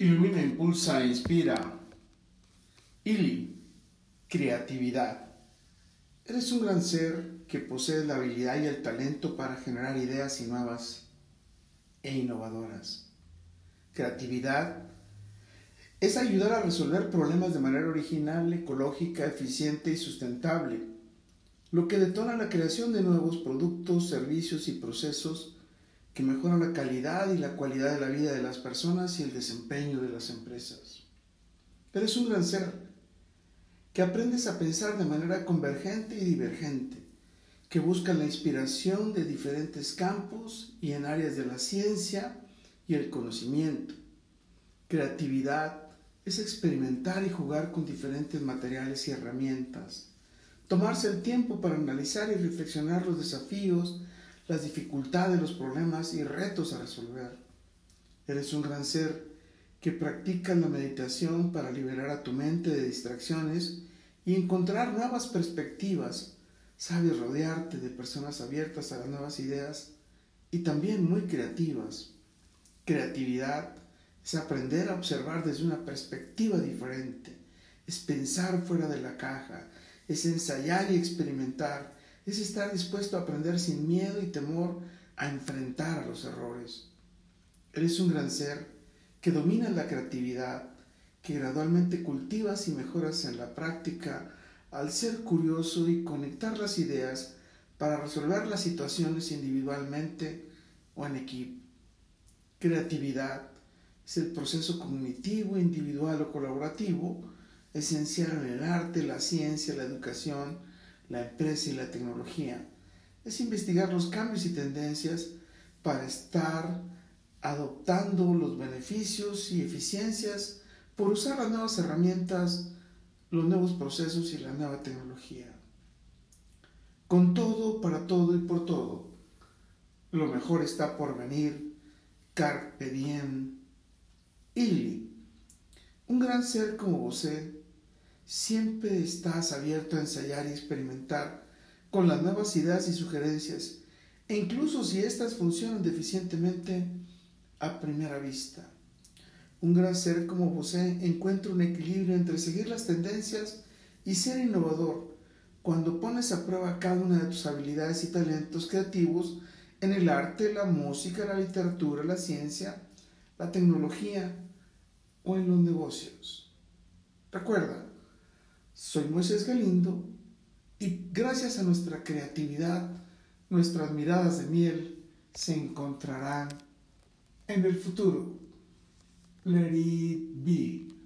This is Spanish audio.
Ilumina, impulsa, inspira. Ili, creatividad. Eres un gran ser que posee la habilidad y el talento para generar ideas y nuevas e innovadoras. Creatividad es ayudar a resolver problemas de manera original, ecológica, eficiente y sustentable, lo que detona la creación de nuevos productos, servicios y procesos que mejoran la calidad y la cualidad de la vida de las personas y el desempeño de las empresas. Pero es un gran ser que aprendes a pensar de manera convergente y divergente, que busca la inspiración de diferentes campos y en áreas de la ciencia y el conocimiento. Creatividad es experimentar y jugar con diferentes materiales y herramientas, tomarse el tiempo para analizar y reflexionar los desafíos las dificultades, los problemas y retos a resolver. Eres un gran ser que practica la meditación para liberar a tu mente de distracciones y encontrar nuevas perspectivas. Sabes rodearte de personas abiertas a las nuevas ideas y también muy creativas. Creatividad es aprender a observar desde una perspectiva diferente, es pensar fuera de la caja, es ensayar y experimentar, es estar dispuesto a aprender sin miedo y temor a enfrentar a los errores. Eres un gran ser que domina la creatividad, que gradualmente cultivas y mejoras en la práctica al ser curioso y conectar las ideas para resolver las situaciones individualmente o en equipo. Creatividad es el proceso cognitivo, individual o colaborativo esencial en el arte, la ciencia, la educación, la empresa y la tecnología. Es investigar los cambios y tendencias para estar adoptando los beneficios y eficiencias por usar las nuevas herramientas, los nuevos procesos y la nueva tecnología. Con todo, para todo y por todo, lo mejor está por venir. Carpe diem. Ili. Un gran ser como vos siempre estás abierto a ensayar y experimentar con las nuevas ideas y sugerencias, e incluso si éstas funcionan deficientemente a primera vista. Un gran ser como José encuentra un equilibrio entre seguir las tendencias y ser innovador cuando pones a prueba cada una de tus habilidades y talentos creativos en el arte, la música, la literatura, la ciencia, la tecnología o en los negocios. Recuerda, soy Moisés Galindo y gracias a nuestra creatividad, nuestras miradas de miel se encontrarán en el futuro. Let it be.